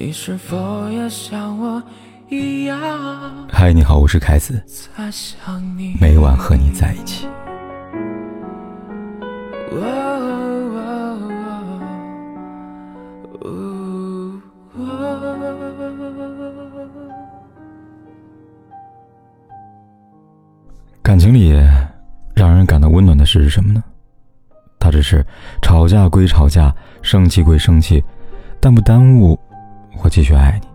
你是否也像我一样？嗨，你好，我是凯子，每晚和你在一起。感情里让人感到温暖的事是什么呢？它只是吵架归吵架，生气归生气，但不耽误。我继续爱你。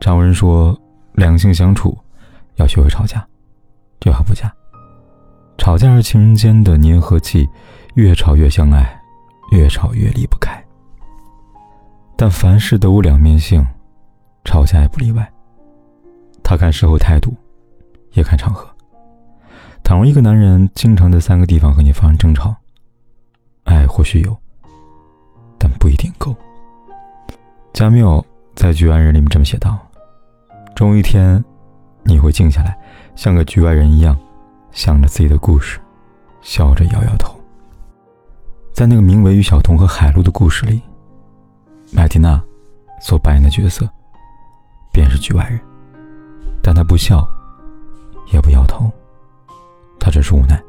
常有人说，两性相处要学会吵架，最好不嫁。吵架是情人间的粘合剂，越吵越相爱，越吵越离不开。但凡事都有两面性，吵架也不例外。他看事后态度，也看场合。倘若一个男人经常在三个地方和你发生争吵，爱或许有，但不一定够。加缪在《局外人》里面这么写道：“终有一天，你会静下来，像个局外人一样，想着自己的故事，笑着摇摇头。”在那个名为于小彤和海陆的故事里，麦蒂娜所扮演的角色便是局外人，但她不笑，也不摇头，她只是无奈。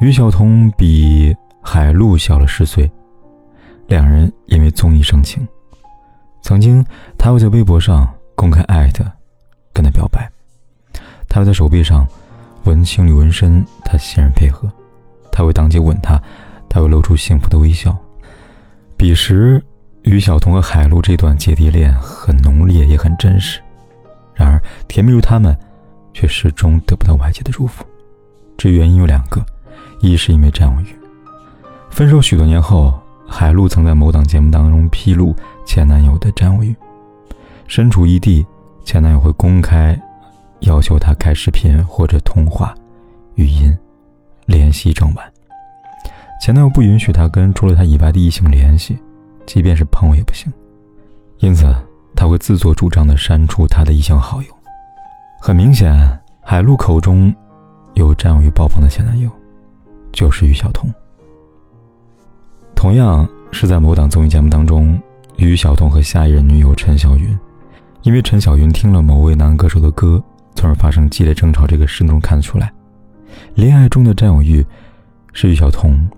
于小彤比海陆小了十岁，两人因为综艺生情。曾经，他会在微博上公开爱的跟他表白，他会在手臂上纹情侣纹身，他欣然配合；他会当街吻她，他会露出幸福的微笑。彼时，于晓彤和海陆这段姐弟恋很浓烈，也很真实。然而，甜蜜如他们，却始终得不到外界的祝福。这原因有两个：一是因为占有欲。分手许多年后。海陆曾在某档节目当中披露前男友的占有欲，身处异地，前男友会公开要求她开视频或者通话、语音联系整晚。前男友不允许她跟除了他以外的异性联系，即便是朋友也不行。因此，他会自作主张的删除他的异性好友。很明显，海陆口中有占有欲爆棚的前男友，就是于晓彤。同样是在某档综艺节目当中，于晓彤和下一任女友陈小云，因为陈小云听了某位男歌手的歌，从而发生激烈争吵。这个事中看得出来，恋爱中的占有欲是于晓彤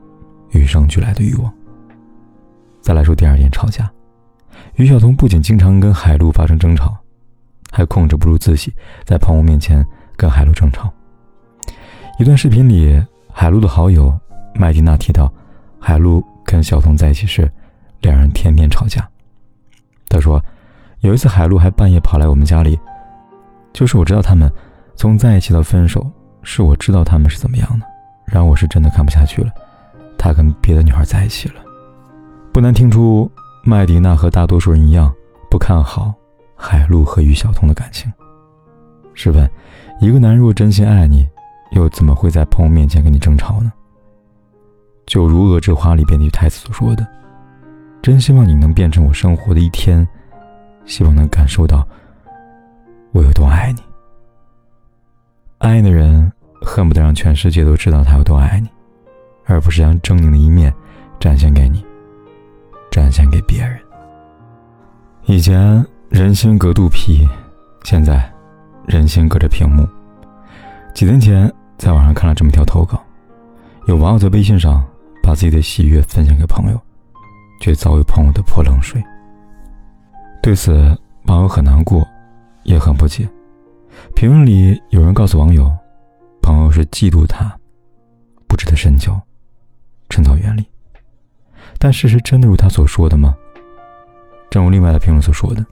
与生俱来的欲望。再来说第二点，吵架，于晓彤不仅经常跟海陆发生争吵，还控制不住自己，在朋友面前跟海陆争吵。一段视频里，海陆的好友麦迪娜提到，海陆。跟小彤在一起时，两人天天吵架。他说，有一次海陆还半夜跑来我们家里，就是我知道他们从在一起到分手，是我知道他们是怎么样的，然后我是真的看不下去了，他跟别的女孩在一起了。不难听出，麦迪娜和大多数人一样不看好海陆和于小彤的感情。试问，一个男人若真心爱你，又怎么会在朋友面前跟你争吵呢？就如《恶之花》里边那句台词所说的：“真希望你能变成我生活的一天，希望能感受到我有多爱你。爱的人恨不得让全世界都知道他有多爱你，而不是将狰狞的一面展现给你，展现给别人。以前人心隔肚皮，现在人心隔着屏幕。几天前在网上看了这么一条投稿，有网友在微信上。”把自己的喜悦分享给朋友，却遭遇朋友的泼冷水。对此，网友很难过，也很不解。评论里有人告诉网友，朋友是嫉妒他，不值得深交，趁早远离。但事实真的如他所说的吗？正如另外的评论所说的，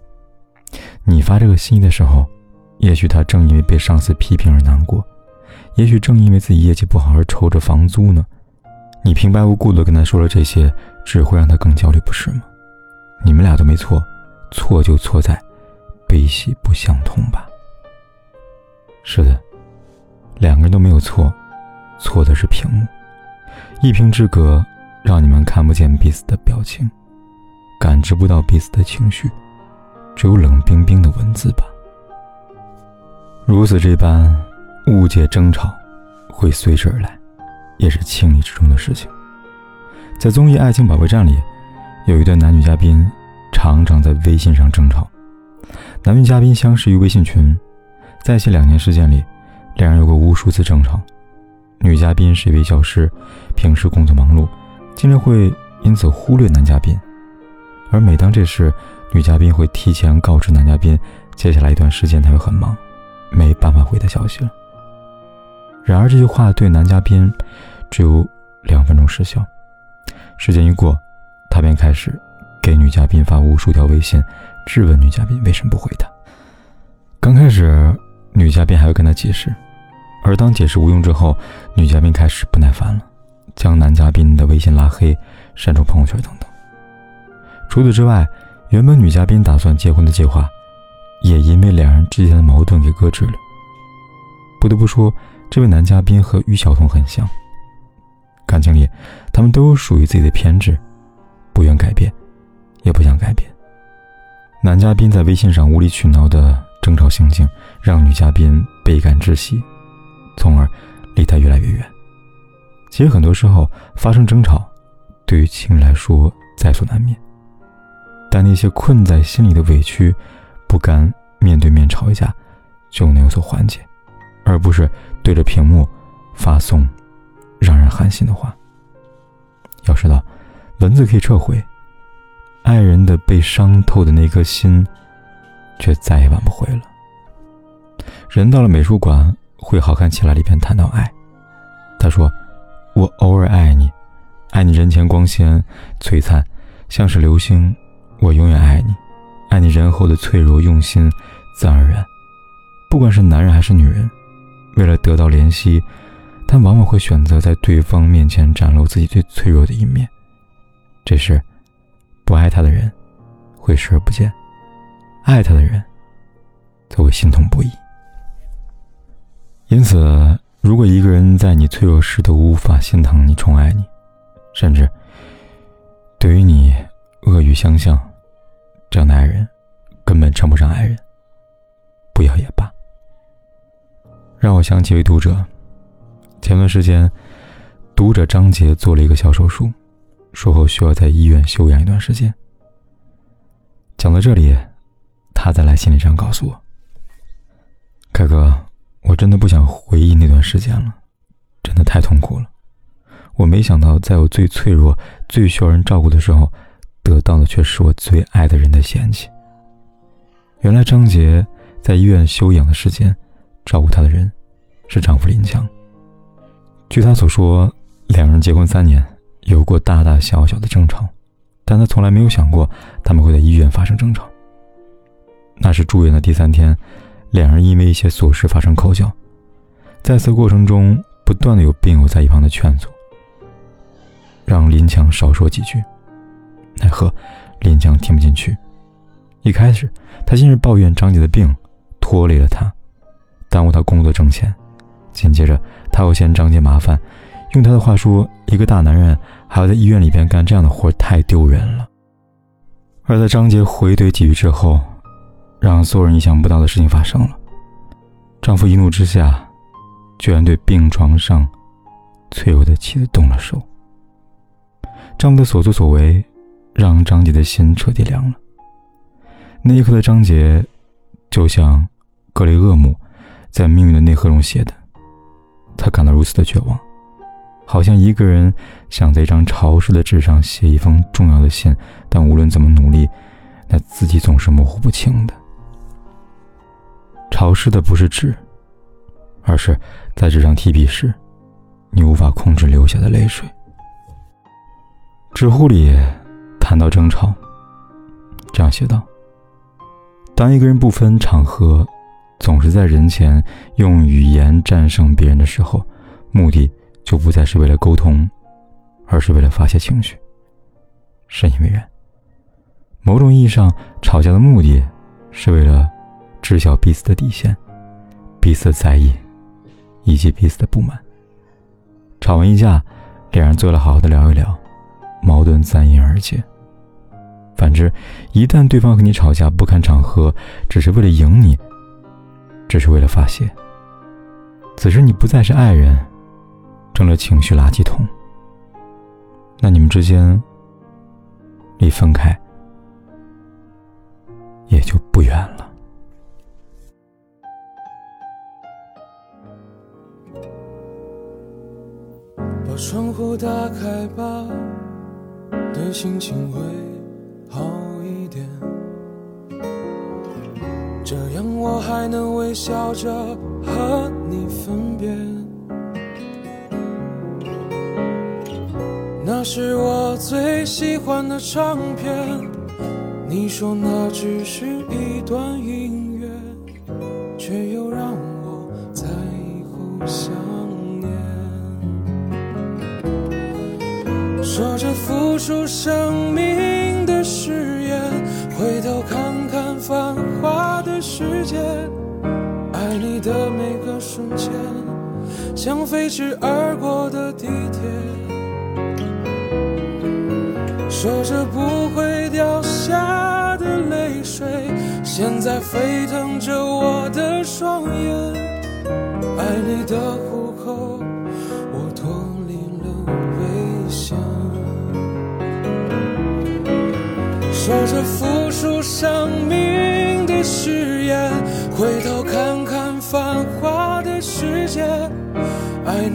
你发这个心意的时候，也许他正因为被上司批评而难过，也许正因为自己业绩不好而愁着房租呢。你平白无故的跟他说了这些，只会让他更焦虑，不是吗？你们俩都没错，错就错在悲喜不相通吧。是的，两个人都没有错，错的是屏幕，一屏之隔，让你们看不见彼此的表情，感知不到彼此的情绪，只有冷冰冰的文字吧。如此这般，误解争吵会随之而来。也是情理之中的事情。在综艺《爱情保卫战》里，有一对男女嘉宾常常在微信上争吵。男女嘉宾相识于微信群，在一起两年时间里，两人有过无数次争吵。女嘉宾是一位教师，平时工作忙碌，经常会因此忽略男嘉宾。而每当这时，女嘉宾会提前告知男嘉宾，接下来一段时间他会很忙，没办法回他消息了。然而这句话对男嘉宾只有两分钟时效，时间一过，他便开始给女嘉宾发无数条微信，质问女嘉宾为什么不回他。刚开始，女嘉宾还会跟他解释。而当解释无用之后，女嘉宾开始不耐烦了，将男嘉宾的微信拉黑、删除朋友圈等等。除此之外，原本女嘉宾打算结婚的计划，也因为两人之间的矛盾给搁置了。不得不说，这位男嘉宾和于晓彤很像，感情里他们都有属于自己的偏执，不愿改变，也不想改变。男嘉宾在微信上无理取闹的争吵行径，让女嘉宾倍感窒息。从而离他越来越远。其实很多时候发生争吵，对于情侣来说在所难免。但那些困在心里的委屈，不甘面对面吵一架，就能有所缓解，而不是对着屏幕发送让人寒心的话。要知道，文字可以撤回，爱人的被伤透的那颗心，却再也挽不回了。人到了美术馆。会好看起来里边谈到爱，他说：“我偶尔爱你，爱你人前光鲜璀璨，像是流星。我永远爱你，爱你人后的脆弱用心，自然而然。不管是男人还是女人，为了得到怜惜，他往往会选择在对方面前展露自己最脆弱的一面。这时，不爱他的人会视而不见，爱他的人则会心痛不已。”因此，如果一个人在你脆弱时都无法心疼你、宠爱你，甚至对于你恶语相向，这样的爱人根本称不上爱人。不要也罢。让我想起一位读者，前段时间，读者张杰做了一个小手术，术后需要在医院休养一段时间。讲到这里，他在来信里这样告诉我：“凯哥。”我真的不想回忆那段时间了，真的太痛苦了。我没想到，在我最脆弱、最需要人照顾的时候，得到的却是我最爱的人的嫌弃。原来张杰在医院休养的时间，照顾她的人是丈夫林强。据他所说，两人结婚三年，有过大大小小的争吵，但他从来没有想过他们会在医院发生争吵。那是住院的第三天。两人因为一些琐事发生口角，在此过程中，不断的有病友在一旁的劝阻，让林强少说几句。奈何林强听不进去。一开始，他先是抱怨张姐的病拖累了他，耽误他工作挣钱。紧接着，他又嫌张姐麻烦，用他的话说：“一个大男人还要在医院里边干这样的活，太丢人了。”而在张杰回怼几句之后，让所有人意想不到的事情发生了。丈夫一怒之下，居然对病床上脆弱的妻子动了手。丈夫的所作所为，让张杰的心彻底凉了。那一刻的张杰，就像格雷厄姆在《命运的内核》中写的，他感到如此的绝望，好像一个人想在一张潮湿的纸上写一封重要的信，但无论怎么努力，那字迹总是模糊不清的。潮湿的不是纸，而是在纸上提笔时，你无法控制流下的泪水。知乎里谈到争吵，这样写道：当一个人不分场合，总是在人前用语言战胜别人的时候，目的就不再是为了沟通，而是为了发泄情绪。深以为然。某种意义上，吵架的目的是为了。知晓彼此的底线，彼此的在意，以及彼此的不满。吵完一架，两人坐了好好的聊一聊，矛盾自然迎而解。反之，一旦对方和你吵架不看场合，只是为了赢你，只是为了发泄，此时你不再是爱人，成了情绪垃圾桶。那你们之间离分开也就不远了。把窗户打开吧，对心情会好还能微笑着和你分别。那是我最喜欢的唱片，你说那只是一段音乐，却又让我在以后想念。说着付出生命的誓言，回头看看繁华的世界，的每个瞬间，像飞驰而过的地铁。说着不会掉下的泪水，现在沸腾着我的双眼。爱你的虎口，我脱离了危险。说着付出生命的誓言，回头看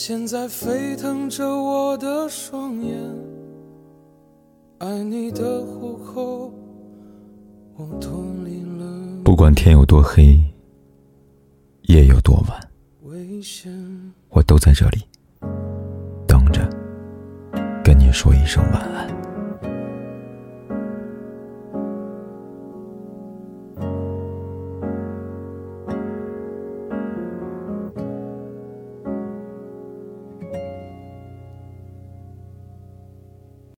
现在沸腾着我的双眼，爱你的虎口，我脱离了不管天有多黑，夜有多晚，危险。我都在这里等着，跟你说一声晚安。